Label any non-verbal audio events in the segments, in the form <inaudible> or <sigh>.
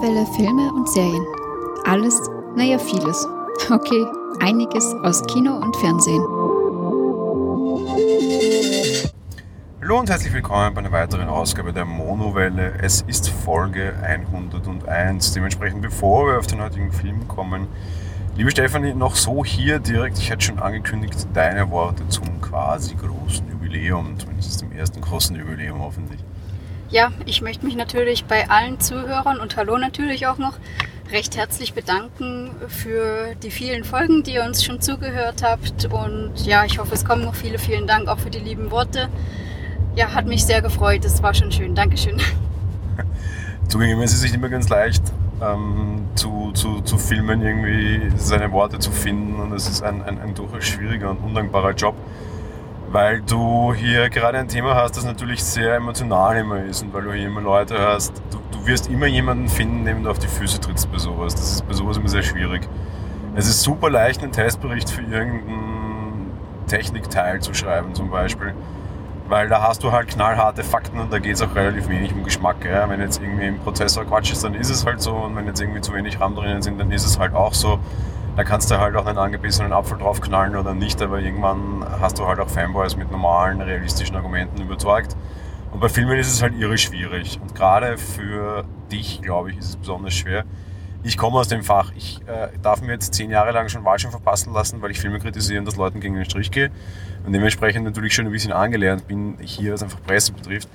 Monowelle Filme und Serien. Alles, naja, vieles. Okay, einiges aus Kino und Fernsehen. Hallo und herzlich willkommen bei einer weiteren Ausgabe der Monowelle. Es ist Folge 101. Dementsprechend, bevor wir auf den heutigen Film kommen, liebe Stefanie, noch so hier direkt, ich hätte schon angekündigt, deine Worte zum quasi großen Jubiläum, zumindest dem ersten großen Jubiläum hoffentlich. Ja, ich möchte mich natürlich bei allen Zuhörern und hallo natürlich auch noch recht herzlich bedanken für die vielen Folgen, die ihr uns schon zugehört habt. Und ja, ich hoffe, es kommen noch viele. Vielen Dank auch für die lieben Worte. Ja, hat mich sehr gefreut. Es war schon schön. Dankeschön. <laughs> Zugegeben, es ist nicht immer ganz leicht, ähm, zu, zu, zu filmen, irgendwie seine Worte zu finden. Und es ist ein, ein, ein durchaus schwieriger und undankbarer Job weil du hier gerade ein Thema hast, das natürlich sehr emotional immer ist und weil du hier immer Leute hast. Du, du wirst immer jemanden finden, dem du auf die Füße trittst bei sowas. Das ist bei sowas immer sehr schwierig. Es ist super leicht, einen Testbericht für irgendein Technikteil zu schreiben zum Beispiel. Weil da hast du halt knallharte Fakten und da geht es auch relativ wenig um Geschmack. Ja? Wenn jetzt irgendwie im Prozessor Quatsch ist, dann ist es halt so. Und wenn jetzt irgendwie zu wenig RAM drinnen sind, dann ist es halt auch so da kannst du halt auch einen angebissenen Apfel draufknallen oder nicht, aber irgendwann hast du halt auch Fanboys mit normalen, realistischen Argumenten überzeugt. Und bei Filmen ist es halt irre schwierig. Und gerade für dich, glaube ich, ist es besonders schwer. Ich komme aus dem Fach. Ich äh, darf mir jetzt zehn Jahre lang schon Wahlschein verpassen lassen, weil ich Filme kritisiere und das Leuten gegen den Strich gehe. Und dementsprechend natürlich schon ein bisschen angelernt bin, hier, was einfach Presse betrifft.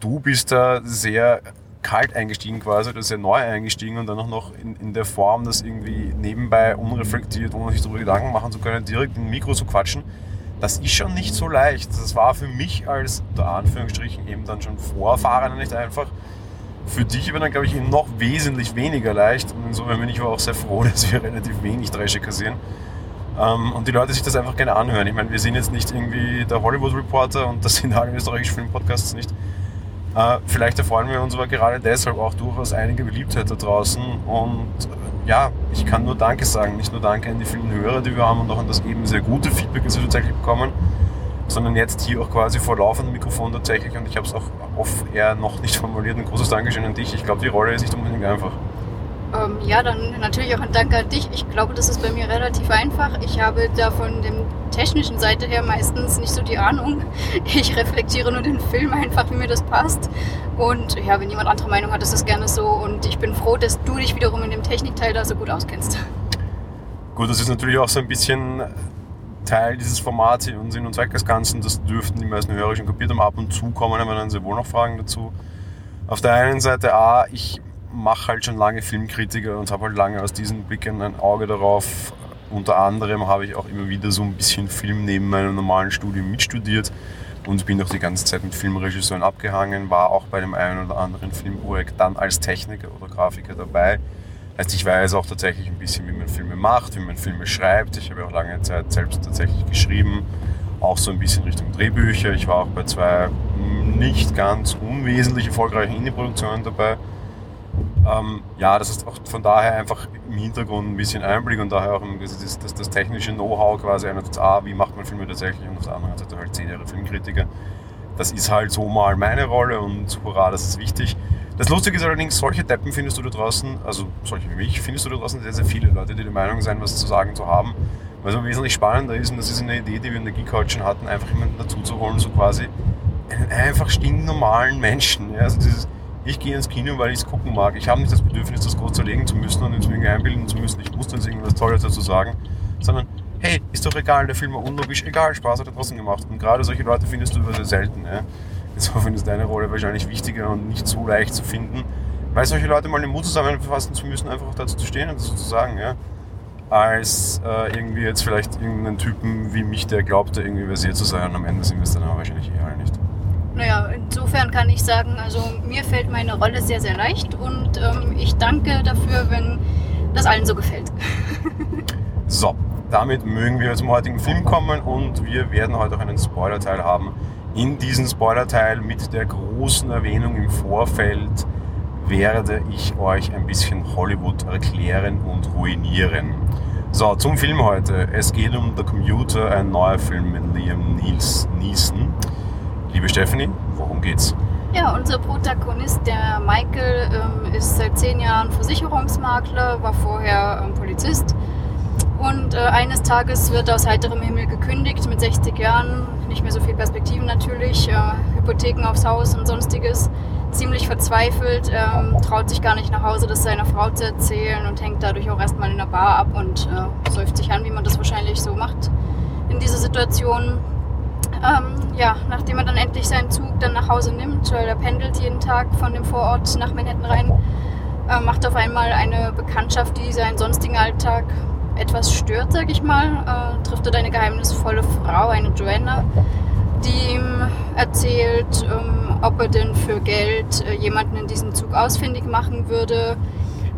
Du bist da sehr kalt eingestiegen quasi oder sehr neu eingestiegen und dann auch noch in, in der Form, das irgendwie nebenbei unreflektiert, ohne sich darüber Gedanken machen zu können, direkt ein Mikro zu quatschen. Das ist schon nicht so leicht. Das war für mich als, unter Anführungsstrichen, eben dann schon Vorfahrer nicht einfach. Für dich aber dann, glaube ich, noch wesentlich weniger leicht. Und insofern bin ich aber auch sehr froh, <laughs> dass wir relativ wenig Dresche kassieren. Ähm, und die Leute sich das einfach gerne anhören. Ich meine, wir sind jetzt nicht irgendwie der Hollywood Reporter und das sind alle österreichischen Filmpodcasts nicht. Äh, vielleicht erfreuen wir uns aber gerade deshalb auch durchaus einige Beliebtheit da draußen. Und äh, ja, ich kann nur Danke sagen. Nicht nur Danke an die vielen Hörer, die wir haben und auch an das eben sehr gute Feedback, das wir tatsächlich bekommen, sondern jetzt hier auch quasi vor laufendem Mikrofon tatsächlich. Und ich habe es auch off-air noch nicht formuliert. Ein großes Dankeschön an dich. Ich glaube, die Rolle ist nicht unbedingt einfach. Ähm, ja, dann natürlich auch ein Dank an dich. Ich glaube, das ist bei mir relativ einfach. Ich habe da von der technischen Seite her meistens nicht so die Ahnung. <laughs> Ich reflektiere nur den Film einfach, wie mir das passt. Und ja, wenn jemand andere Meinung hat, ist das gerne so. Und ich bin froh, dass du dich wiederum in dem Technikteil da so gut auskennst. <laughs> Gut, das ist natürlich auch so ein bisschen Teil dieses Formats und Sinn und Zweck des Ganzen. Das dürften die meisten Hörer schon kapiert haben. Ab und zu kommen aber dann sehr wohl noch Fragen dazu. Auf der einen Seite, A, ich mache halt schon lange Filmkritiker und habe halt lange aus diesen Blicken ein Auge darauf. Unter anderem habe ich auch immer wieder so ein bisschen Film neben meinem normalen Studium mitstudiert und bin auch die ganze Zeit mit Filmregisseuren abgehangen, war auch bei dem einen oder anderen Filmprojekt dann als Techniker oder Grafiker dabei. Heißt, ich weiß auch tatsächlich ein bisschen, wie man Filme macht, wie man Filme schreibt. Ich habe auch lange Zeit selbst tatsächlich geschrieben, auch so ein bisschen Richtung Drehbücher. Ich war auch bei zwei nicht ganz unwesentlich erfolgreichen Indie-Produktionen dabei. Ähm, ja, das ist auch von daher einfach im Hintergrund ein bisschen Einblick und daher auch das, das, das technische Know-how quasi einerseits A, wie macht man Filme tatsächlich und auf der anderen Seite halt zehn Jahre Filmkritiker. Das ist halt so mal meine Rolle und hurra, das ist wichtig. Das Lustige ist allerdings, solche Deppen findest du da draußen, also solche wie mich, findest du da draußen sehr, sehr viele Leute, die der Meinung sind, was zu sagen zu haben. Was aber wesentlich spannender ist, und das ist eine Idee, die wir in der Geek schon hatten, einfach jemanden dazu zu holen, so quasi einen einfach stinknormalen Menschen. Ja, also dieses, ich gehe ins Kino, weil ich es gucken mag. Ich habe nicht das Bedürfnis, das groß zerlegen zu müssen und irgendwie einbilden zu müssen, ich muss jetzt irgendwas Tolles dazu sagen, sondern hey, ist doch egal, der Film war unlogisch, egal, Spaß hat er trotzdem gemacht. Und gerade solche Leute findest du über sehr selten. Ja? <laughs> Insofern ist deine Rolle wahrscheinlich wichtiger und nicht so leicht zu finden, weil solche Leute mal den Mut zusammenfassen zu müssen, einfach auch dazu zu stehen und das zu sagen, ja? als äh, irgendwie jetzt vielleicht irgendeinen Typen wie mich, der glaubte, irgendwie versiert zu sein und am Ende sind wir es dann aber wahrscheinlich eher nicht. Naja, insofern kann ich sagen, also mir fällt meine Rolle sehr, sehr leicht und ähm, ich danke dafür, wenn das allen so gefällt. <laughs> so, damit mögen wir zum heutigen Film kommen und wir werden heute auch einen Spoiler-Teil haben. In diesem Spoiler-Teil mit der großen Erwähnung im Vorfeld werde ich euch ein bisschen Hollywood erklären und ruinieren. So, zum Film heute. Es geht um The Commuter, ein neuer Film mit Liam Neeson. Liebe Stephanie, worum geht's? Ja, unser Protagonist, der Michael, ähm, ist seit zehn Jahren Versicherungsmakler, war vorher ähm, Polizist. Und äh, eines Tages wird aus heiterem Himmel gekündigt mit 60 Jahren, nicht mehr so viel Perspektiven natürlich, äh, Hypotheken aufs Haus und sonstiges. Ziemlich verzweifelt, ähm, traut sich gar nicht nach Hause, das seiner Frau zu erzählen und hängt dadurch auch erstmal in der Bar ab und äh, säuft sich an, wie man das wahrscheinlich so macht in dieser Situation. Ähm, ja, nachdem er dann endlich seinen Zug dann nach Hause nimmt, weil er pendelt jeden Tag von dem Vorort nach Manhattan rein, äh, macht auf einmal eine Bekanntschaft, die seinen sonstigen Alltag etwas stört, sag ich mal. Äh, trifft dort eine geheimnisvolle Frau, eine Joanna, die ihm erzählt, ähm, ob er denn für Geld äh, jemanden in diesem Zug ausfindig machen würde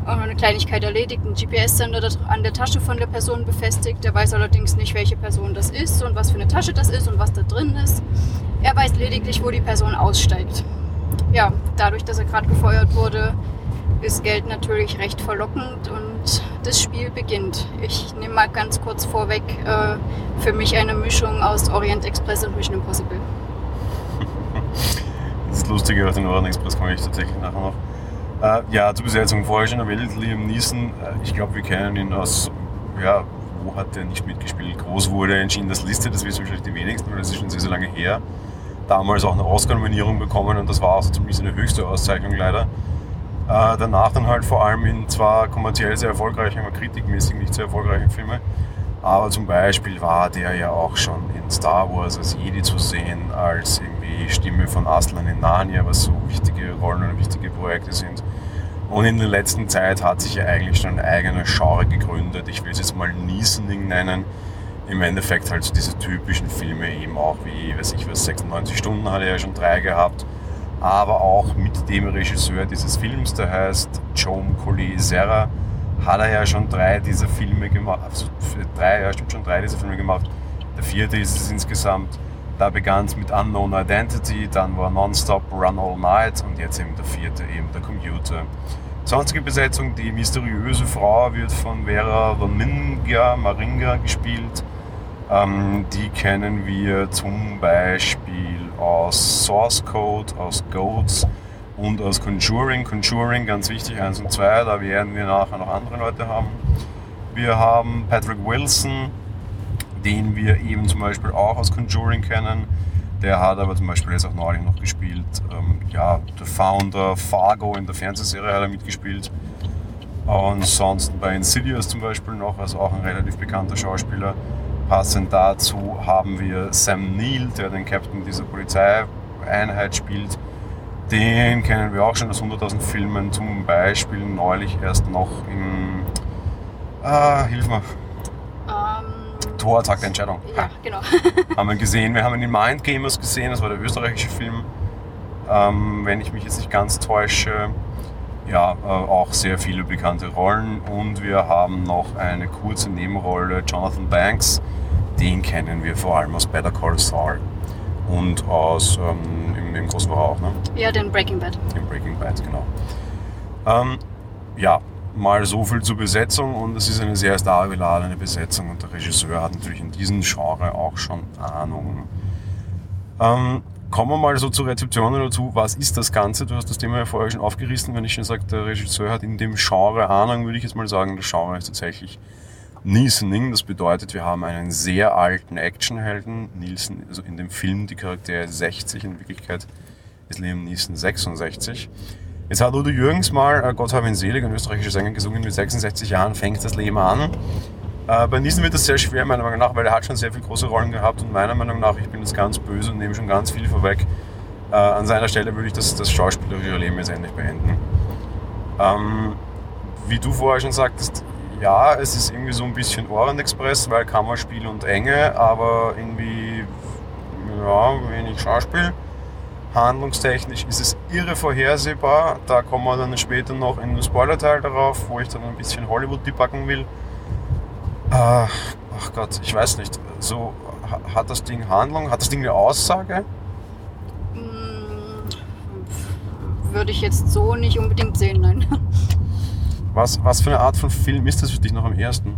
eine Kleinigkeit erledigt, ein GPS-Sender an der Tasche von der Person befestigt. Er weiß allerdings nicht, welche Person das ist und was für eine Tasche das ist und was da drin ist. Er weiß lediglich, wo die Person aussteigt. Ja, dadurch, dass er gerade gefeuert wurde, ist Geld natürlich recht verlockend und das Spiel beginnt. Ich nehme mal ganz kurz vorweg äh, für mich eine Mischung aus Orient Express und Mission Impossible. <laughs> Das Lustige auf den Orient Express komme ich tatsächlich nachher noch. Äh, ja, zur Besetzung vorher schon erwähnt, Liam Neeson. Äh, ich glaube, wir kennen ihn aus, ja, wo hat er nicht mitgespielt? Groß wurde er in Schindlers Liste, das wissen wahrscheinlich die wenigsten, weil das ist schon sehr, sehr lange her. Damals auch eine Oscar-Nominierung bekommen und das war auch so ziemlich seine höchste Auszeichnung leider. Äh, danach dann halt vor allem in zwar kommerziell sehr erfolgreichen, aber kritikmäßig nicht sehr erfolgreichen Filmen. Aber zum Beispiel war der ja auch schon in Star Wars als Jedi zu sehen, als irgendwie Stimme von Aslan in Narnia, was so wichtige Rollen und wichtige Projekte sind. Und in der letzten Zeit hat sich ja eigentlich schon ein eigener Genre gegründet. Ich will es jetzt mal Niesening nennen. Im Endeffekt halt diese typischen Filme eben auch wie, weiß ich was, 96 Stunden hat er ja schon drei gehabt. Aber auch mit dem Regisseur dieses Films, der heißt Joe Coley Serra, hat er ja schon drei dieser Filme gemacht. Also drei, ja, stimmt schon drei dieser Filme gemacht. Der vierte ist es insgesamt. Da begann es mit Unknown Identity, dann war Nonstop Run All Night und jetzt eben der vierte, eben der Computer. Sonstige Besetzung, die mysteriöse Frau wird von Vera Vaminga Maringa gespielt. Ähm, die kennen wir zum Beispiel aus Source Code, aus Goats und aus Conjuring. Conjuring, ganz wichtig, 1 und 2, da werden wir nachher noch andere Leute haben. Wir haben Patrick Wilson, den wir eben zum Beispiel auch aus Conjuring kennen. Der hat aber zum Beispiel jetzt auch neulich noch gespielt. Ähm, ja, der Founder Fargo in der Fernsehserie hat er mitgespielt. Und sonst bei Insidious zum Beispiel noch, also auch ein relativ bekannter Schauspieler. Passend dazu haben wir Sam Neill, der den Captain dieser Polizeieinheit spielt. Den kennen wir auch schon aus 100.000 Filmen, zum Beispiel neulich erst noch in. Ah, hilf mir. Tor, Tag der Entscheidung. Ja, genau. <laughs> haben wir gesehen. Wir haben ihn in Mind Gamers gesehen, das war der österreichische Film. Ähm, wenn ich mich jetzt nicht ganz täusche. Ja, äh, auch sehr viele bekannte Rollen. Und wir haben noch eine kurze Nebenrolle, Jonathan Banks. Den kennen wir vor allem aus Better Call Saul. Und aus ähm, im, im Großen auch, ne? Ja, den Breaking Bad. Den Breaking Bad, genau. Ähm, ja, mal so viel zur Besetzung und es ist eine sehr starbeladene Besetzung und der Regisseur hat natürlich in diesem Genre auch schon Ahnung. Ähm, kommen wir mal so zur Rezeption dazu. Was ist das Ganze? Du hast das Thema ja vorher schon aufgerissen. Wenn ich schon sage, der Regisseur hat in dem Genre Ahnung, würde ich jetzt mal sagen, das Genre ist tatsächlich Nielsening. Das bedeutet, wir haben einen sehr alten Actionhelden. Nielsen, also in dem Film die Charaktere 60, in Wirklichkeit ist Liam Neeson 66. Jetzt hat Udo Jürgens mal, äh, Gott habe ihn selig, ein österreichischer Sänger gesungen, mit 66 Jahren fängt das Leben an. Äh, bei Niesen wird das sehr schwer, meiner Meinung nach, weil er hat schon sehr viele große Rollen gehabt und meiner Meinung nach, ich bin jetzt ganz böse und nehme schon ganz viel vorweg. Äh, an seiner Stelle würde ich das, das schauspielerische Leben jetzt endlich beenden. Ähm, wie du vorher schon sagtest, ja, es ist irgendwie so ein bisschen Orient Express, weil Kammerspiel und Enge, aber irgendwie, ja, wenig Schauspiel. Handlungstechnisch ist es irre vorhersehbar. Da kommen wir dann später noch in den Spoiler-Teil darauf, wo ich dann ein bisschen Hollywood debacken will. Ach, ach Gott, ich weiß nicht. So, hat das Ding Handlung? Hat das Ding eine Aussage? Hm, würde ich jetzt so nicht unbedingt sehen, nein. <laughs> Was, was für eine Art von Film ist das für dich noch am ersten?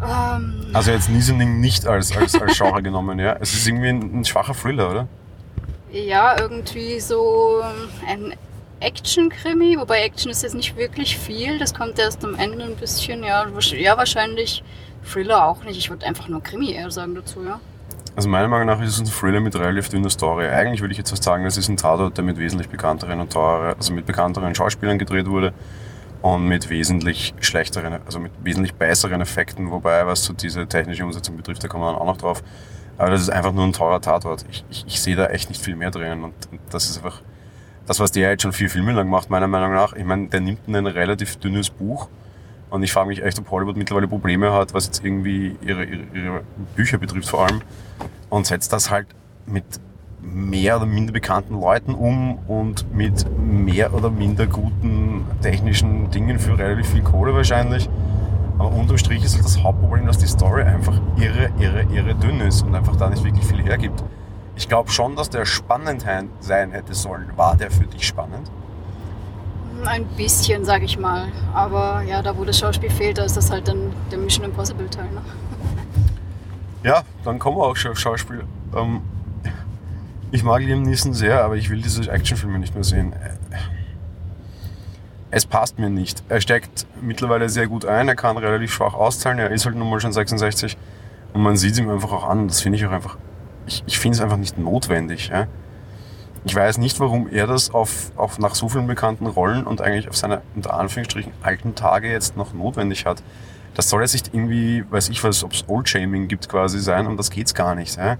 Ähm, also jetzt Niesening nicht als, als, als Genre <laughs> genommen, ja? Es ist irgendwie ein, ein schwacher Thriller, oder? Ja, irgendwie so ein Action-Krimi, wobei Action ist jetzt nicht wirklich viel, das kommt erst am Ende ein bisschen, ja, ja wahrscheinlich Thriller auch nicht, ich würde einfach nur Krimi eher sagen dazu, ja. Also meiner Meinung nach ist es ein Thriller mit relativ dünner Story. Eigentlich würde ich jetzt fast sagen, es ist ein Tatort, der mit wesentlich bekannteren und teureren, also mit bekannteren Schauspielern gedreht wurde und mit wesentlich schlechteren, also mit wesentlich besseren Effekten, wobei was so diese technische Umsetzung betrifft, da kommen wir dann auch noch drauf. Aber das ist einfach nur ein teurer Tatort. Ich, ich, ich sehe da echt nicht viel mehr drin und, und das ist einfach das, was der jetzt schon vier Filme lang macht, meiner Meinung nach. Ich meine, der nimmt ein relativ dünnes Buch und ich frage mich echt, ob Hollywood mittlerweile Probleme hat, was jetzt irgendwie ihre, ihre, ihre Bücher betrifft vor allem und setzt das halt mit mehr oder minder bekannten Leuten um und mit mehr oder minder guten technischen Dingen für relativ viel Kohle wahrscheinlich. Aber unterm Strich ist halt das Hauptproblem, dass die Story einfach irre, irre, irre dünn ist und einfach da nicht wirklich viel hergibt. Ich glaube schon, dass der spannend sein hätte sollen. War der für dich spannend? Ein bisschen, sag ich mal. Aber ja, da wo das Schauspiel fehlt, da ist das halt dann der Mission Impossible Teil. Ne? Ja, dann kommen wir auch schon auf Schauspiel. Ähm, ich mag Liam Neeson sehr, aber ich will diese Actionfilme nicht mehr sehen. Es passt mir nicht. Er steckt mittlerweile sehr gut ein, er kann relativ schwach auszahlen, er ist halt nun mal schon 66 und man sieht es ihm einfach auch an. Das finde ich auch einfach, ich, ich finde es einfach nicht notwendig. Ja? Ich weiß nicht, warum er das auf, auf nach so vielen bekannten Rollen und eigentlich auf seine unter Anführungsstrichen alten Tage jetzt noch notwendig hat. Das soll jetzt nicht irgendwie, weiß ich was, ob es Old-Shaming gibt quasi sein und das geht's gar nicht. Ja?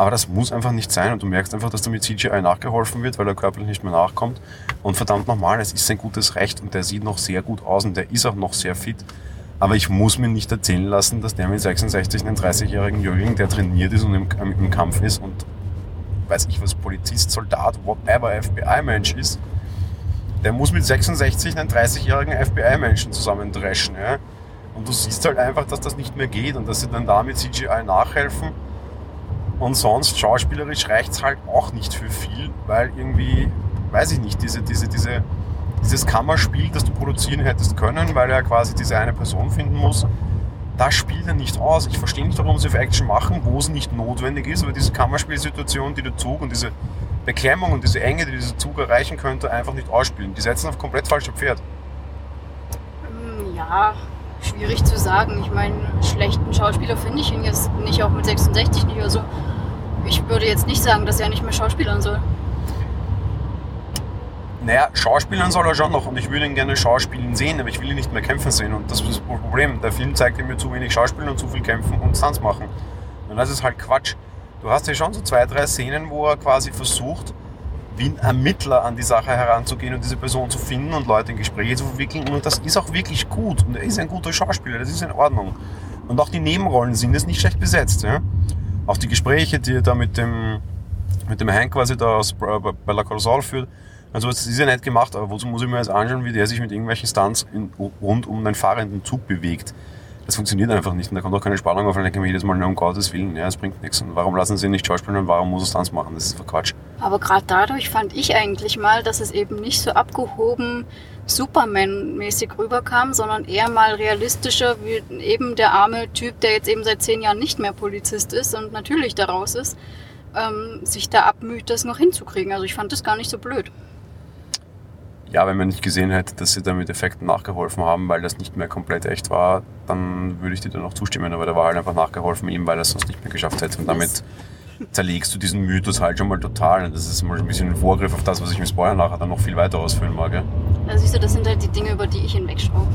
Aber das muss einfach nicht sein und du merkst einfach, dass da mit CGI nachgeholfen wird, weil er körperlich nicht mehr nachkommt. Und verdammt nochmal, es ist sein gutes Recht und der sieht noch sehr gut aus und der ist auch noch sehr fit. Aber ich muss mir nicht erzählen lassen, dass der mit 66 einen 30-jährigen Jüngling, der trainiert ist und im, im Kampf ist und weiß ich was, Polizist, Soldat, whatever, FBI-Mensch ist, der muss mit 66 einen 30-jährigen FBI-Menschen zusammendreschen. Ja? Und du siehst halt einfach, dass das nicht mehr geht und dass sie dann da mit CGI nachhelfen. Und sonst, schauspielerisch reicht es halt auch nicht für viel, weil irgendwie, weiß ich nicht, diese, diese, diese, dieses Kammerspiel, das du produzieren hättest können, weil er quasi diese eine Person finden muss, das spielt er nicht aus. Ich verstehe nicht, warum sie auf Action machen, wo es nicht notwendig ist, aber diese Kammerspielsituation, die der Zug und diese Beklemmung und diese Enge, die dieser Zug erreichen könnte, einfach nicht ausspielen. Die setzen auf komplett falsche Pferd. Hm, ja, schwierig zu sagen. Ich meine, schlechten Schauspieler finde ich ihn jetzt nicht, auch mit 66 nicht. Also ich würde jetzt nicht sagen, dass er nicht mehr schauspielern soll. Naja, Schauspielern soll er schon noch und ich würde ihn gerne schauspielen sehen, aber ich will ihn nicht mehr kämpfen sehen und das ist das Problem. Der Film zeigt mir zu wenig Schauspielen und zu viel kämpfen und Stunts machen. Und das ist halt Quatsch. Du hast ja schon so zwei, drei Szenen, wo er quasi versucht, wie ein Ermittler an die Sache heranzugehen und diese Person zu finden und Leute in Gespräche zu verwickeln. Und das ist auch wirklich gut. Und er ist ein guter Schauspieler, das ist in Ordnung. Und auch die Nebenrollen sind jetzt nicht schlecht besetzt. Ja? Auch die Gespräche, die er da mit dem, mit dem Hank quasi da aus Bella Corsol führt. Also das ist ja nett gemacht, aber wozu muss ich mir jetzt anschauen, wie der sich mit irgendwelchen Stunts in, rund um einen fahrenden Zug bewegt? Das funktioniert einfach nicht und da kommt auch keine Spannung auf und denke ich mir jedes Mal, um Gottes Willen, ja, es bringt nichts. Und warum lassen sie ihn nicht schauspielen und warum muss er Stunts machen? Das ist Quatsch. Aber gerade dadurch fand ich eigentlich mal, dass es eben nicht so abgehoben Superman-mäßig rüberkam, sondern eher mal realistischer, wie eben der arme Typ, der jetzt eben seit zehn Jahren nicht mehr Polizist ist und natürlich daraus ist, ähm, sich da abmüht, das noch hinzukriegen. Also ich fand das gar nicht so blöd ja, wenn man nicht gesehen hätte, dass sie da mit Effekten nachgeholfen haben, weil das nicht mehr komplett echt war, dann würde ich dir dann auch zustimmen. Aber da war halt einfach nachgeholfen ihm, weil er es sonst nicht mehr geschafft hätte. Und damit zerlegst du diesen Mythos halt schon mal total. Und das ist mal ein bisschen ein Vorgriff auf das, was ich mit Spoiler nachher dann noch viel weiter ausführen mag. Ja, ja siehst du, das sind halt die Dinge, über die ich hinwegschaue.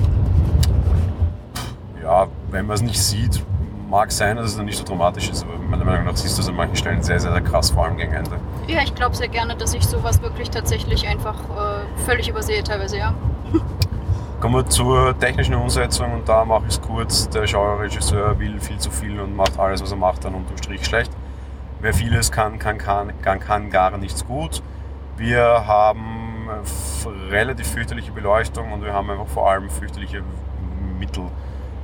Ja, wenn man es nicht sieht, mag sein, dass es dann nicht so dramatisch ist, aber meiner Meinung nach siehst du es an manchen Stellen sehr, sehr, sehr krass, vor allem gegen Ende. Ja, ich glaube sehr gerne, dass ich sowas wirklich tatsächlich einfach äh, völlig übersehe, teilweise, ja. <laughs> Kommen wir zur technischen Umsetzung und da mache ich es kurz. Der Genre-Regisseur will viel zu viel und macht alles, was er macht, dann unterm Strich schlecht. Wer vieles kann, kann, kann, kann, kann gar nichts gut. Wir haben relativ fürchterliche Beleuchtung und wir haben einfach vor allem fürchterliche Mittel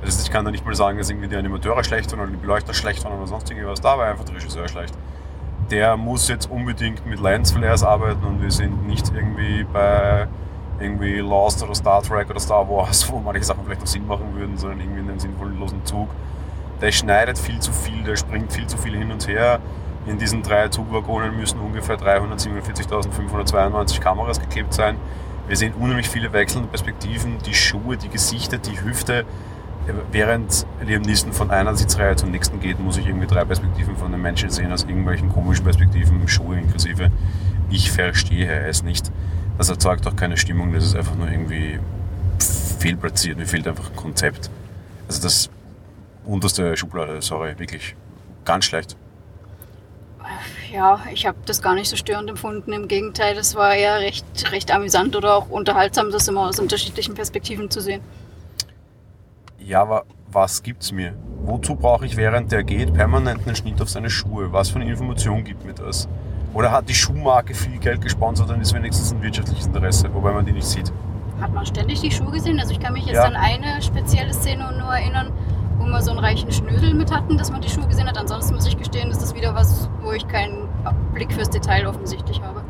heißt, ich kann da nicht mal sagen, dass irgendwie die Animateure schlecht waren oder die Beleuchter schlecht waren oder sonst irgendwas. Da war einfach der Regisseur schlecht. Der muss jetzt unbedingt mit Lensflares arbeiten und wir sind nicht irgendwie bei irgendwie Lost oder Star Trek oder Star Wars, wo manche Sachen vielleicht noch Sinn machen würden, sondern irgendwie in einem sinnvollen Zug. Der schneidet viel zu viel, der springt viel zu viel hin und her. In diesen drei Zugwaggonen müssen ungefähr 347.592 Kameras geklebt sein. Wir sehen unheimlich viele wechselnde Perspektiven, die Schuhe, die Gesichter, die Hüfte. Während Liam Neeson von einer Sitzreihe zur nächsten geht, muss ich irgendwie drei Perspektiven von den Menschen sehen, aus irgendwelchen komischen Perspektiven, Schuhe inklusive. Ich verstehe es nicht. Das erzeugt auch keine Stimmung, das ist einfach nur irgendwie fehlplatziert. Mir fehlt einfach ein Konzept. Also das unterste Schublade, sorry, wirklich ganz schlecht. Ja, ich habe das gar nicht so störend empfunden. Im Gegenteil, das war eher recht, recht amüsant oder auch unterhaltsam, das immer aus unterschiedlichen Perspektiven zu sehen. Ja, aber was gibt's mir? Wozu brauche ich, während der geht, permanent einen Schnitt auf seine Schuhe? Was für eine Information gibt mir das? Oder hat die Schuhmarke viel Geld gesponsert und ist wenigstens ein wirtschaftliches Interesse, wobei man die nicht sieht? Hat man ständig die Schuhe gesehen? Also ich kann mich jetzt Ja. an eine spezielle Szene nur erinnern, wo wir so einen reichen Schnödel mit hatten, dass man die Schuhe gesehen hat. Ansonsten muss ich gestehen, ist das wieder was, wo ich keinen Blick fürs Detail offensichtlich habe.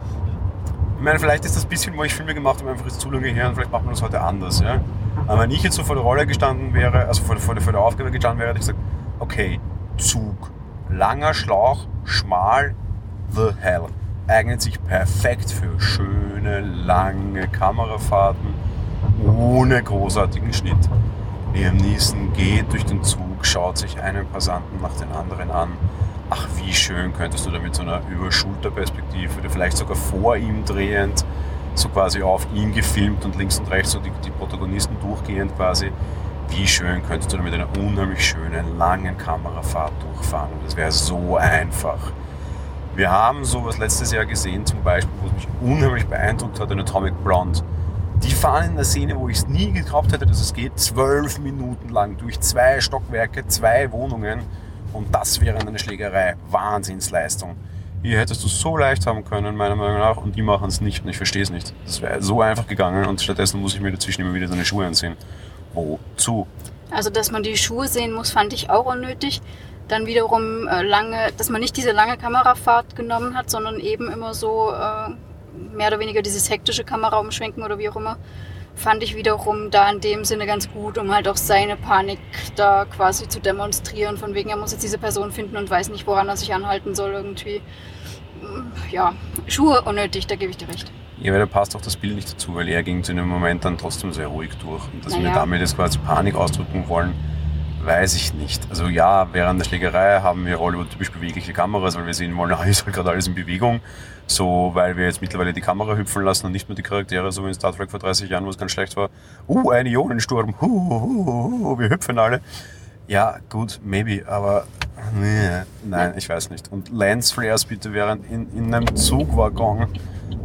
Ich meine, vielleicht ist das bisschen, wo ich Filme gemacht habe, einfach jetzt zu lange her und vielleicht macht man das heute anders. Ja? Aber wenn ich jetzt so vor der Rolle gestanden wäre, also vor, der- vor, vor der Aufgabe gestanden wäre, hätte ich gesagt, okay, Zug, langer Schlauch, schmal, the hell. Eignet sich perfekt für schöne, lange Kamerafahrten ohne großartigen Schnitt. Liam Neeson geht durch den Zug, schaut sich einen Passanten nach den anderen an. Ach, wie schön könntest du da mit so einer Überschulterperspektive oder vielleicht sogar vor ihm drehend, so quasi auf ihn gefilmt und links und rechts so die, die Protagonisten durchgehend quasi. Wie schön könntest du da mit einer unheimlich schönen, langen Kamerafahrt durchfahren. Das wäre so einfach. Wir haben sowas letztes Jahr gesehen, zum Beispiel, wo es mich unheimlich beeindruckt hat, in Atomic Blonde. Die fahren in einer Szene, wo ich es nie geglaubt hätte, dass es geht, zwölf Minuten lang durch zwei Stockwerke, zwei Wohnungen und das wäre eine Schlägerei. Wahnsinnsleistung. Hier hättest du so leicht haben können, meiner Meinung nach, und die machen es nicht und ich verstehe es nicht. Das wäre so einfach gegangen und stattdessen muss ich mir dazwischen immer wieder seine Schuhe ansehen. Wozu? Also, dass man die Schuhe sehen muss, fand ich auch unnötig. Dann wiederum äh, lange, dass man nicht diese lange Kamerafahrt genommen hat, sondern eben immer so äh, mehr oder weniger dieses hektische Kamera umschwenken oder wie auch immer, fand ich wiederum da in dem Sinne ganz gut, um halt auch seine Panik da quasi zu demonstrieren. Von wegen, er muss jetzt diese Person finden und weiß nicht, woran er sich anhalten soll irgendwie. Ja, Schuhe unnötig, da gebe ich dir recht. Ja, weil da passt auch das Bild nicht dazu, weil er ging zu dem Moment dann trotzdem sehr ruhig durch. Und dass wir Naja. damit jetzt quasi Panik ausdrücken wollen, weiß ich nicht. Also ja, während der Schlägerei haben wir Hollywood-typisch bewegliche Kameras, weil wir sehen wollen, <laughs> ah, ist halt gerade alles in Bewegung. So, weil wir jetzt mittlerweile die Kamera hüpfen lassen und nicht nur die Charaktere, so wie in Star Trek vor 30 Jahren, wo es ganz schlecht war. Uh, ein Ionensturm, hu, hu, hu, wir hüpfen alle. Ja, gut, maybe, aber nee, nein, ich weiß nicht. Und Lensflares bitte während in, in einem Zugwaggon.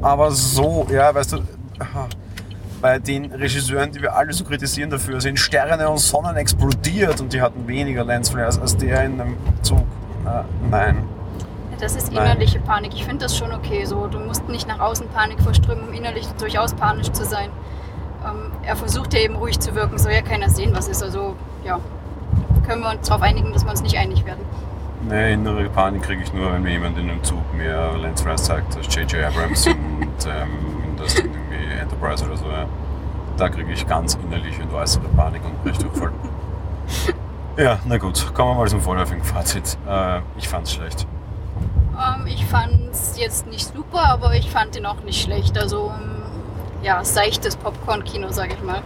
Aber so, ja, weißt du, <laughs> bei den Regisseuren, die wir alle so kritisieren dafür, sind Sterne und Sonnen explodiert und die hatten weniger Lensflares als der in einem Zug. Na, nein. Das ist Nein. innerliche Panik. Ich finde das schon okay so. Du musst nicht nach außen Panik verströmen, um innerlich durchaus panisch zu sein. Ähm, er versucht ja eben ruhig zu wirken, soll ja keiner sehen, was ist. Also, ja, können wir uns darauf einigen, dass wir uns nicht einig werden. Ne, innere Panik kriege ich nur, wenn mir jemand in einem Zug mehr Lensflares zeigt als J.J. Abrams <laughs> und ähm, das irgendwie Enterprise oder so. Ja. Da kriege ich ganz innerliche und äußere Panik und Brechdurchfall. <laughs> Ja, na gut, kommen wir mal zum vorläufigen Fazit. Äh, ich fand's schlecht. Ähm, ich fand es jetzt nicht super, aber ich fand ihn auch nicht schlecht. Also, ähm, ja, seichtes Popcorn-Kino, sage ich mal.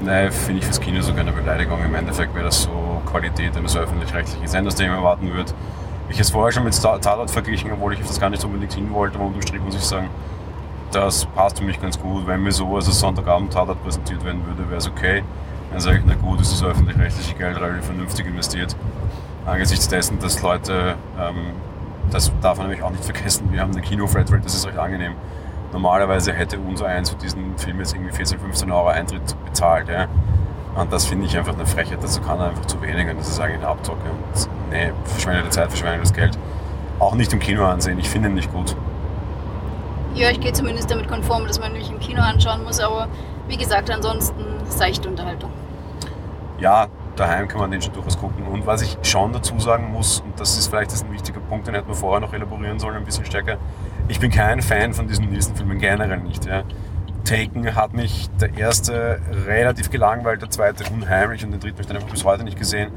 Nein, finde ich fürs Kino sogar eine Beleidigung. Im Endeffekt wäre das so Qualität eines öffentlich-rechtlichen Senders, den ich erwarten würde. Ich es vorher schon mit Tatort verglichen, obwohl ich auf das gar nicht unbedingt hin wollte, aber unterm Strich muss ich sagen, das passt für mich ganz gut. Wenn mir sowas als Sonntagabend Tatort präsentiert werden würde, wäre es okay. Dann sage ich, na gut, ist das öffentlich-rechtliche Geld relativ vernünftig investiert. Angesichts dessen, dass Leute, ähm, das darf man nämlich auch nicht vergessen, wir haben eine Kino-Flatrate, das ist recht angenehm. Normalerweise hätte unser eins für diesen Film jetzt irgendwie 14, 15 Euro Eintritt bezahlt. Ja? Und das finde ich einfach eine Frechheit. Das kann er einfach zu wenig und das ist eigentlich eine Abzocke. Und nee, verschwendete Zeit, verschwendetes Geld. Auch nicht im Kino ansehen. Ich finde ihn nicht gut. Ja, ich gehe zumindest damit konform, dass man mich im Kino anschauen muss, aber wie gesagt, ansonsten seichte Unterhaltung. Ja, daheim kann man den schon durchaus gucken. Und was ich schon dazu sagen muss, und das ist vielleicht das ein wichtiger Punkt, den hätten wir vorher noch elaborieren sollen, ein bisschen stärker. Ich bin kein Fan von diesen Nielsen-Filmen, generell nicht. Ja. Taken hat mich der erste relativ gelangweilt, der zweite unheimlich und den dritten habe ich dann einfach bis heute nicht gesehen.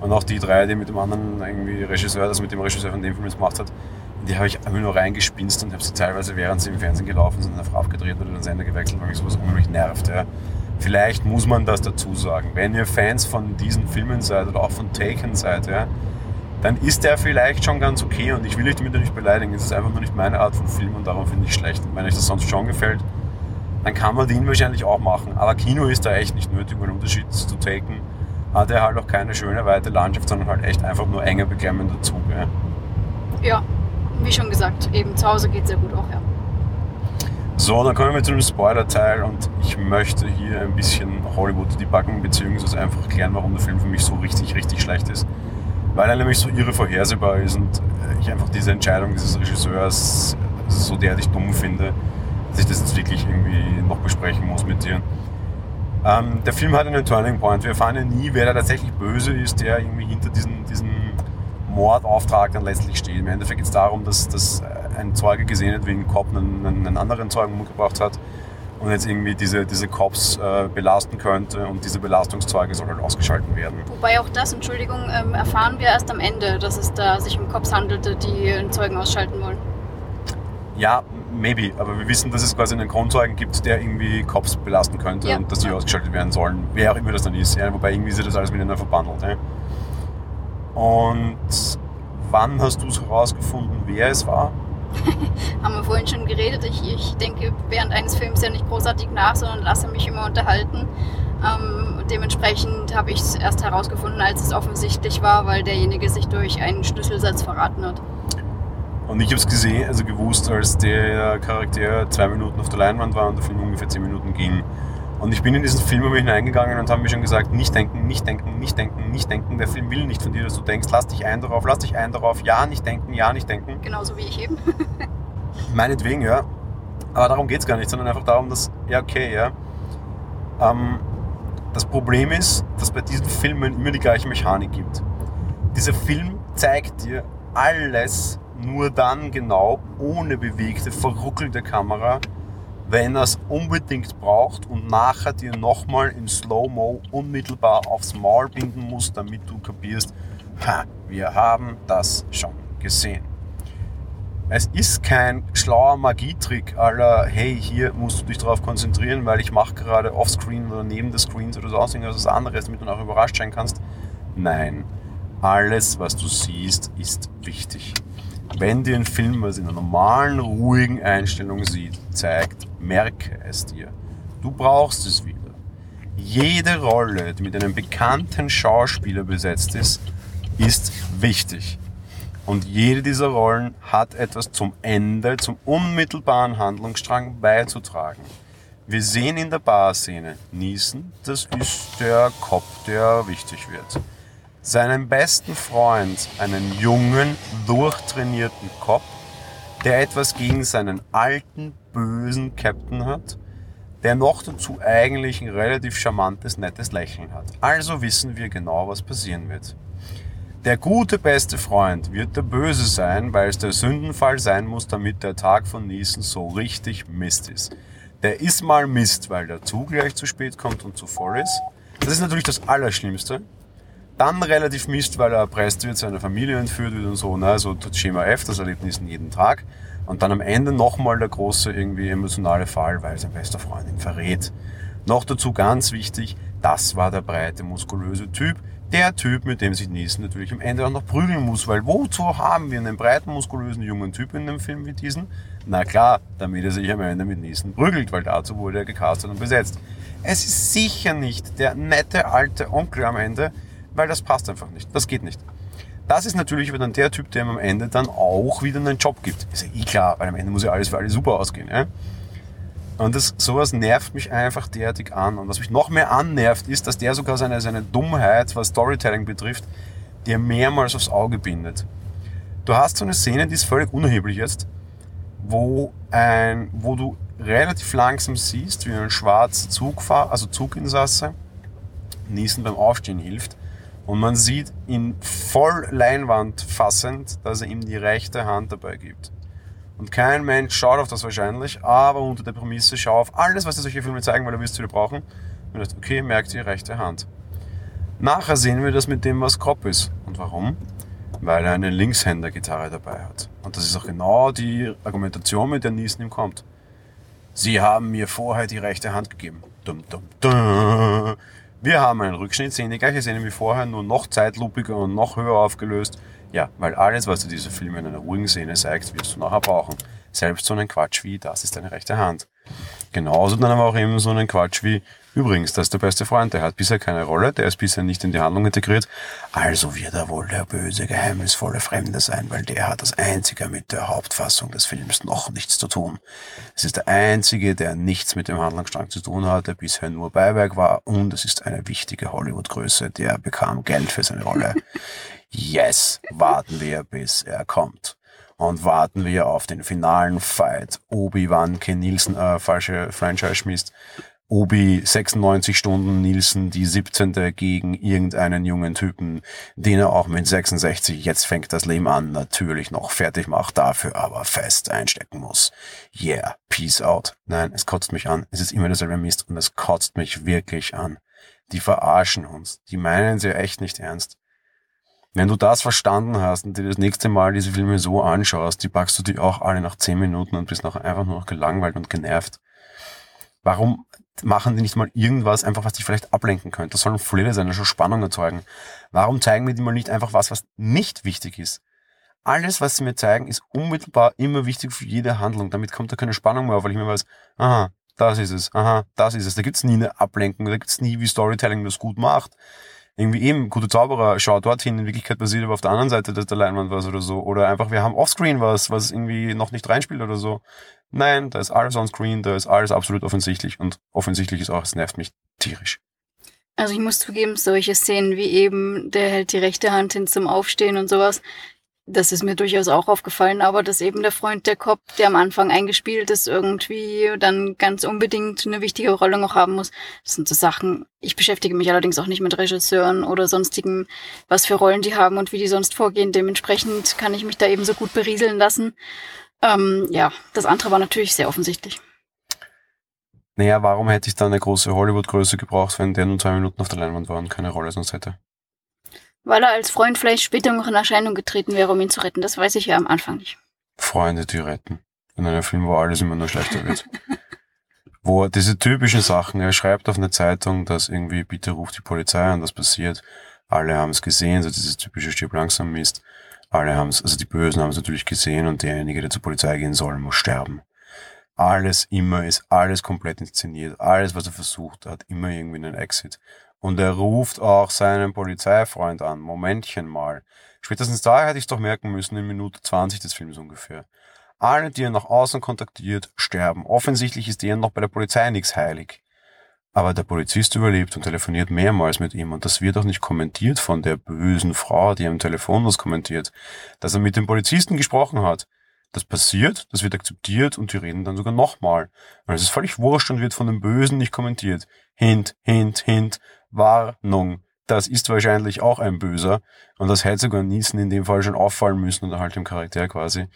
Und auch die drei, die mit dem anderen irgendwie Regisseur, also mit dem Regisseur von dem Film jetzt gemacht hat, die habe ich immer nur reingespinst und habe sie teilweise, während sie im Fernsehen gelaufen sind, einfach aufgedreht oder den Sender gewechselt, weil mich sowas unheimlich nervt. Ja. Vielleicht muss man das dazu sagen. Wenn ihr Fans von diesen Filmen seid oder auch von Taken seid, ja, dann ist der vielleicht schon ganz okay und ich will euch damit nicht beleidigen. Es ist einfach nur nicht meine Art von Film und darum finde ich schlecht. Und wenn euch das sonst schon gefällt, dann kann man den wahrscheinlich auch machen. Aber Kino ist da echt nicht nötig, weil Unterschied zu Taken hat er halt auch keine schöne weite Landschaft, sondern halt echt einfach nur enger beklemmender Zug. Ja. Ja, wie schon gesagt, eben zu Hause geht sehr gut auch, ja. So, dann kommen wir zu dem Spoiler-Teil und ich möchte hier ein bisschen Hollywood debuggen, beziehungsweise einfach erklären, warum der Film für mich so richtig, richtig schlecht ist. Weil er nämlich so irre vorhersehbar ist und ich einfach diese Entscheidung dieses Regisseurs so derartig dumm finde, dass ich das jetzt wirklich irgendwie noch besprechen muss mit dir. Ähm, der Film hat einen Turning Point. Wir erfahren ja nie, wer da tatsächlich böse ist, der irgendwie hinter diesen, diesen Mordauftrag dann letztlich steht. Im Endeffekt geht es darum, dass, dass ein Zeuge gesehen hat, wie ein Cop einen, einen anderen Zeugen umgebracht hat und jetzt irgendwie diese, diese Cops äh, belasten könnte und diese Belastungszeuge soll halt ausgeschalten werden. Wobei auch das, Entschuldigung, ähm, erfahren wir erst am Ende, dass es da sich um Cops handelte, die einen Zeugen ausschalten wollen. Ja, maybe, aber wir wissen, dass es quasi einen Kronzeugen gibt, der irgendwie Cops belasten könnte Ja. und dass die ausgeschaltet werden sollen. Wer auch immer das dann ist, ja, wobei irgendwie ist das alles miteinander verbandelt. Ja. Und wann hast du es herausgefunden, wer es war? <laughs> Haben wir vorhin schon geredet. Ich, ich denke während eines Films ja nicht großartig nach, sondern lasse mich immer unterhalten. Ähm, dementsprechend habe ich es erst herausgefunden, als es offensichtlich war, weil derjenige sich durch einen Schlüsselsatz verraten hat. Und ich habe es gesehen, also gewusst, als der Charakter zwei Minuten auf der Leinwand war und der Film ungefähr zehn Minuten ging. Und ich bin in diesen Film aber hineingegangen und habe mir schon gesagt, nicht denken, nicht denken, nicht denken, nicht denken. Der Film will nicht von dir, dass du denkst, lass dich ein darauf, lass dich ein darauf, ja, nicht denken, ja, nicht denken. Genauso wie ich eben. <laughs> Meinetwegen, ja. Aber darum geht es gar nicht, sondern einfach darum, dass, ja, okay, ja. Ähm, das Problem ist, dass bei diesen Filmen immer die gleiche Mechanik gibt. Dieser Film zeigt dir alles nur dann genau, ohne bewegte, verruckelte Kamera, wenn er es unbedingt braucht und nachher dir nochmal in Slow-Mo unmittelbar aufs Maul binden muss, damit du kapierst, ha, wir haben das schon gesehen. Es ist kein schlauer Magietrick aller, hey, hier musst du dich darauf konzentrieren, weil ich mache gerade offscreen oder neben des Screens oder sonst irgendwas anderes, damit du auch überrascht sein kannst. Nein, alles, was du siehst, ist wichtig. Wenn dir ein Film was in einer normalen, ruhigen Einstellung sieht, zeigt, merke es dir. Du brauchst es wieder. Jede Rolle, die mit einem bekannten Schauspieler besetzt ist, ist wichtig. Und jede dieser Rollen hat etwas zum Ende, zum unmittelbaren Handlungsstrang beizutragen. Wir sehen in der Barszene Neeson, das ist der Cop, der wichtig wird. Seinen besten Freund, einen jungen, durchtrainierten Cop, der etwas gegen seinen alten, bösen Captain hat, der noch dazu eigentlich ein relativ charmantes, nettes Lächeln hat. Also wissen wir genau, was passieren wird. Der gute beste Freund wird der Böse sein, weil es der Sündenfall sein muss, damit der Tag von Niesen so richtig Mist ist. Der ist mal Mist, weil der Zug gleich zu spät kommt und zu voll ist. Das ist natürlich das Allerschlimmste. Dann relativ Mist, weil er erpresst wird, seine Familie entführt wird und so. Ne? So tut Schema F, das erlebt Niesen jeden Tag. Und dann am Ende nochmal der große irgendwie emotionale Fall, weil sein bester Freund ihn verrät. Noch dazu ganz wichtig, das war der breite, muskulöse Typ. Der Typ, mit dem sich Niesen natürlich am Ende auch noch prügeln muss, weil wozu haben wir einen breiten, muskulösen, jungen Typ in einem Film wie diesen? Na klar, damit er sich am Ende mit Niesen prügelt, weil dazu wurde er gecastet und besetzt. Es ist sicher nicht der nette alte Onkel am Ende, weil das passt einfach nicht. Das geht nicht. Das ist natürlich dann der Typ, der ihm am Ende dann auch wieder einen Job gibt. Ist ja eh klar, weil am Ende muss ja alles für alle super ausgehen. Ja? Und das, sowas nervt mich einfach derartig an. Und was mich noch mehr annervt, ist, dass der sogar seine, seine Dummheit, was Storytelling betrifft, dir mehrmals aufs Auge bindet. Du hast so eine Szene, die ist völlig unerheblich jetzt, wo, ein, wo du relativ langsam siehst, wie ein schwarzer Zugfahrer, also Zuginsasse, Niesen beim Aufstehen hilft. Und man sieht ihn voll Leinwand fassend, dass er ihm die rechte Hand dabei gibt. Und kein Mensch schaut auf das wahrscheinlich, aber unter der Prämisse, schau auf alles, was dir solche Filme zeigen, weil du wirst wieder brauchen. Und sagst, okay, merkt die rechte Hand. Nachher sehen wir das mit dem, was Kropp ist. Und warum? Weil er eine Linkshänder-Gitarre dabei hat. Und das ist auch genau die Argumentation, mit der Niesen ihm kommt. Sie haben mir vorher die rechte Hand gegeben. Dum, dum, dum. Wir haben einen Rückschnitt, sehen die gleiche Szene wie vorher, nur noch zeitlupiger und noch höher aufgelöst. Ja, weil alles, was dir dieser Film in einer ruhigen Szene zeigt, wirst du nachher brauchen. Selbst so einen Quatsch wie, das ist deine rechte Hand. Genauso dann aber auch eben so einen Quatsch wie, übrigens, das ist der beste Freund, der hat bisher keine Rolle, der ist bisher nicht in die Handlung integriert, also wird er wohl der böse, geheimnisvolle Fremde sein, weil der hat das Einzige mit der Hauptfassung des Films noch nichts zu tun. Es ist der Einzige, der nichts mit dem Handlungsstrang zu tun hat, der bisher nur Beiwerk war und es ist eine wichtige Hollywood-Größe, der bekam Geld für seine Rolle. <laughs> Yes, warten wir, bis er kommt und warten wir auf den finalen Fight. Obi-Wan, Ken Nielsen, äh, falsche Franchise schmiest. Obi 96 Stunden Nielsen, die 17. gegen irgendeinen jungen Typen, den er auch mit 66, jetzt fängt das Leben an, natürlich noch fertig macht, dafür aber fest einstecken muss. Yeah, peace out. Nein, es kotzt mich an. Es ist immer derselbe Mist und es kotzt mich wirklich an. Die verarschen uns. Die meinen sie echt nicht ernst. Wenn du das verstanden hast und dir das nächste Mal diese Filme so anschaust, die packst du die auch alle nach zehn Minuten und bist nachher einfach nur noch gelangweilt und genervt. Warum machen die nicht mal irgendwas, einfach was dich vielleicht ablenken könnte? Das sollen Thriller sein, das soll Spannung erzeugen. Warum zeigen mir die mal nicht einfach was, was nicht wichtig ist? Alles, was sie mir zeigen, ist unmittelbar immer wichtig für jede Handlung. Damit kommt da keine Spannung mehr auf, weil ich mir weiß, aha, das ist es, aha, das ist es. Da gibt's nie eine Ablenkung, da gibt's nie, wie Storytelling das gut macht irgendwie eben, gute Zauberer, schau dorthin, in Wirklichkeit passiert aber auf der anderen Seite der Leinwand was oder so. Oder einfach, wir haben offscreen was, was irgendwie noch nicht reinspielt oder so. Nein, da ist alles onscreen, da ist alles absolut offensichtlich und offensichtlich ist auch, es nervt mich tierisch. Also ich muss zugeben, solche Szenen wie eben, der hält die rechte Hand hin zum Aufstehen und sowas, das ist mir durchaus auch aufgefallen, aber dass eben der Freund der Cop, der am Anfang eingespielt ist, irgendwie dann ganz unbedingt eine wichtige Rolle noch haben muss. Das sind so Sachen. Ich beschäftige mich allerdings auch nicht mit Regisseuren oder sonstigen, was für Rollen die haben und wie die sonst vorgehen. Dementsprechend kann ich mich da eben so gut berieseln lassen. Ähm, ja, das andere war natürlich sehr offensichtlich. Naja, warum hätte ich da eine große Hollywood-Größe gebraucht, wenn der nur zwei Minuten auf der Leinwand war und keine Rolle sonst hätte? Weil er als Freund vielleicht später noch in Erscheinung getreten wäre, um ihn zu retten. Das weiß ich ja am Anfang nicht. Freunde, die retten. In einem Film, wo alles immer nur schlechter wird. <laughs> wo diese typischen Sachen, er schreibt auf eine Zeitung, dass irgendwie, bitte ruft die Polizei an, das passiert. Alle haben es gesehen, so dieses typische Stirb langsam Mist. Alle haben es, also die Bösen haben es natürlich gesehen und derjenige, der zur Polizei gehen soll, muss sterben. Alles immer ist alles komplett inszeniert. Alles, was er versucht, hat immer irgendwie einen Exit. Und er ruft auch seinen Polizeifreund an. Momentchen mal. Spätestens da hätte ich doch merken müssen, in Minute 20 des Films ungefähr. Alle, die er nach außen kontaktiert, sterben. Offensichtlich ist denen noch bei der Polizei nichts heilig. Aber der Polizist überlebt und telefoniert mehrmals mit ihm und das wird auch nicht kommentiert von der bösen Frau, die am Telefon das kommentiert, dass er mit dem Polizisten gesprochen hat. Das passiert, das wird akzeptiert und die reden dann sogar nochmal. Weil es ist völlig wurscht und wird von dem Bösen nicht kommentiert. Hint, hint, hint. Warnung. Das ist wahrscheinlich auch ein Böser. Und das hätte sogar Nielsen in dem Fall schon auffallen müssen oder halt dem Charakter quasi,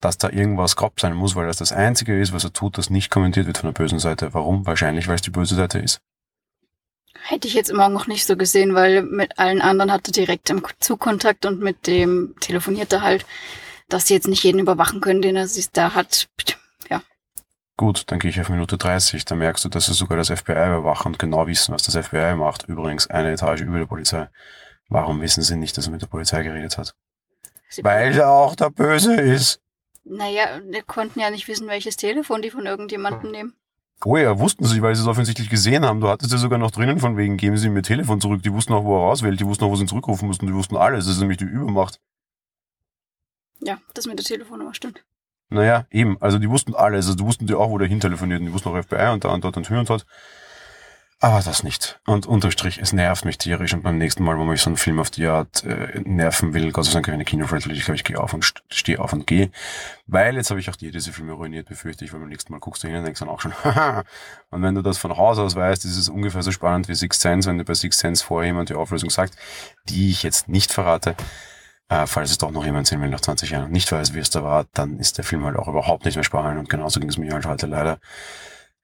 dass da irgendwas grob sein muss, weil das das Einzige ist, was er tut, das nicht kommentiert wird von der bösen Seite. Warum? Wahrscheinlich, weil es die böse Seite ist. Hätte ich jetzt immer noch nicht so gesehen, weil mit allen anderen hatte direkt im Zugkontakt und mit dem telefonierte halt, dass sie jetzt nicht jeden überwachen können, den er sich da hat. Gut, dann gehe ich auf Minute 30. Da merkst du, dass sie sogar das FBI überwachen und genau wissen, was das FBI macht. Übrigens eine Etage über der Polizei. Warum wissen sie nicht, dass er mit der Polizei geredet hat? Sie Weil er auch der Böse ist. Naja, die konnten ja nicht wissen, welches Telefon die von irgendjemandem hm. nehmen. Oh ja, wussten sie, weil sie es offensichtlich gesehen haben. Du hattest ja sogar noch drinnen von wegen, geben sie mir Telefon zurück. Die wussten auch, wo er rauswählt. Die wussten auch, wo sie ihn zurückrufen mussten. Die wussten alles. Das ist nämlich die Übermacht. Ja, das mit der Telefonnummer stimmt. Naja, eben. Also die wussten alles. Also die wussten die auch, wo der hin telefoniert. Und die wussten auch FBI und da und dort und hier und dort. Aber das nicht. Und unterstrich, es nervt mich tierisch. Und beim nächsten Mal, wo mich so ein Film auf die Art äh, nerven will, Gott sei Dank keine Kinofreundlich, ich glaube, ich gehe auf und stehe auf und gehe. Weil jetzt habe ich auch die, diese Filme ruiniert, befürchte ich, weil beim nächsten Mal guckst du hin und denkst dann auch schon, <laughs> haha. und wenn du das von Haus aus weißt, ist es ungefähr so spannend wie Six Sense, wenn du bei Six Sense vorher jemand die Auflösung sagt, die ich jetzt nicht verrate. Äh, falls es doch noch jemand sehen will nach 20 Jahren und nicht weiß, wie es da war, dann ist der Film halt auch überhaupt nicht mehr spannend und genauso ging es mir halt heute leider.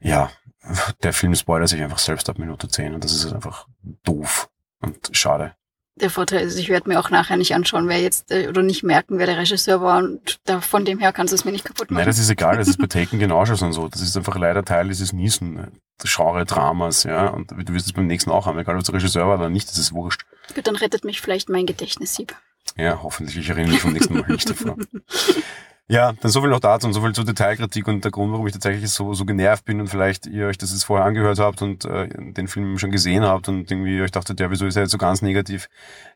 Ja, <laughs> der Film spoilert sich einfach selbst ab Minute 10 und das ist einfach doof. Und schade. Der Vorteil ist, ich werde mir auch nachher nicht anschauen, wer jetzt äh, oder nicht merken, wer der Regisseur war und da, von dem her kannst du es mir nicht kaputt machen. Nein, das ist egal, das ist bei <laughs> Taken genauso schon so. Das ist einfach leider Teil dieses Niesen-Genre-Dramas, ja. Und du wirst es beim nächsten auch haben, egal ob es Regisseur war oder nicht, das ist wurscht. Gut, dann rettet mich vielleicht mein Gedächtnissieb. Ja, hoffentlich. Ich erinnere mich vom nächsten Mal nicht davon. <laughs> Ja, dann so viel noch dazu und so viel zur Detailkritik und der Grund, warum ich tatsächlich so, so genervt bin und vielleicht ihr euch das jetzt vorher angehört habt und äh, den Film schon gesehen habt und irgendwie euch dachtet, ja, wieso ist er jetzt so ganz negativ?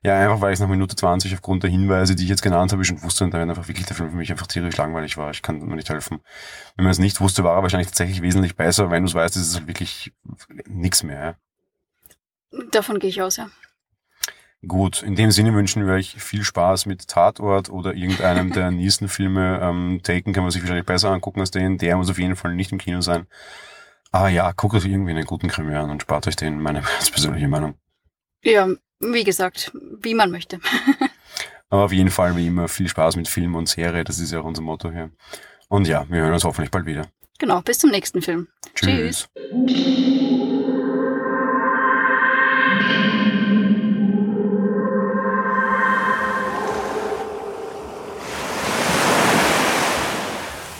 Ja, einfach weil ich nach Minute 20 aufgrund der Hinweise, die ich jetzt genannt habe, schon wusste und da einfach wirklich der Film für mich einfach tierisch langweilig war. Ich kann mir nicht helfen. Wenn man es nicht wusste, war er wahrscheinlich tatsächlich wesentlich besser. Wenn du es weißt, ist es halt wirklich nichts mehr. Ja. Davon gehe ich aus, ja. Gut, in dem Sinne wünschen wir euch viel Spaß mit Tatort oder irgendeinem der <laughs> nächsten Filme. Ähm, Taken kann man sich wahrscheinlich besser angucken als den. Der muss auf jeden Fall nicht im Kino sein. Aber ja, guckt euch irgendwie einen guten Krimi an und spart euch den, meine <laughs> ganz persönliche Meinung. Ja, wie gesagt, wie man möchte. <laughs> Aber auf jeden Fall, wie immer, viel Spaß mit Film und Serie. Das ist ja auch unser Motto hier. Und ja, wir hören uns hoffentlich bald wieder. Genau, bis zum nächsten Film. Tschüss. Tschüss.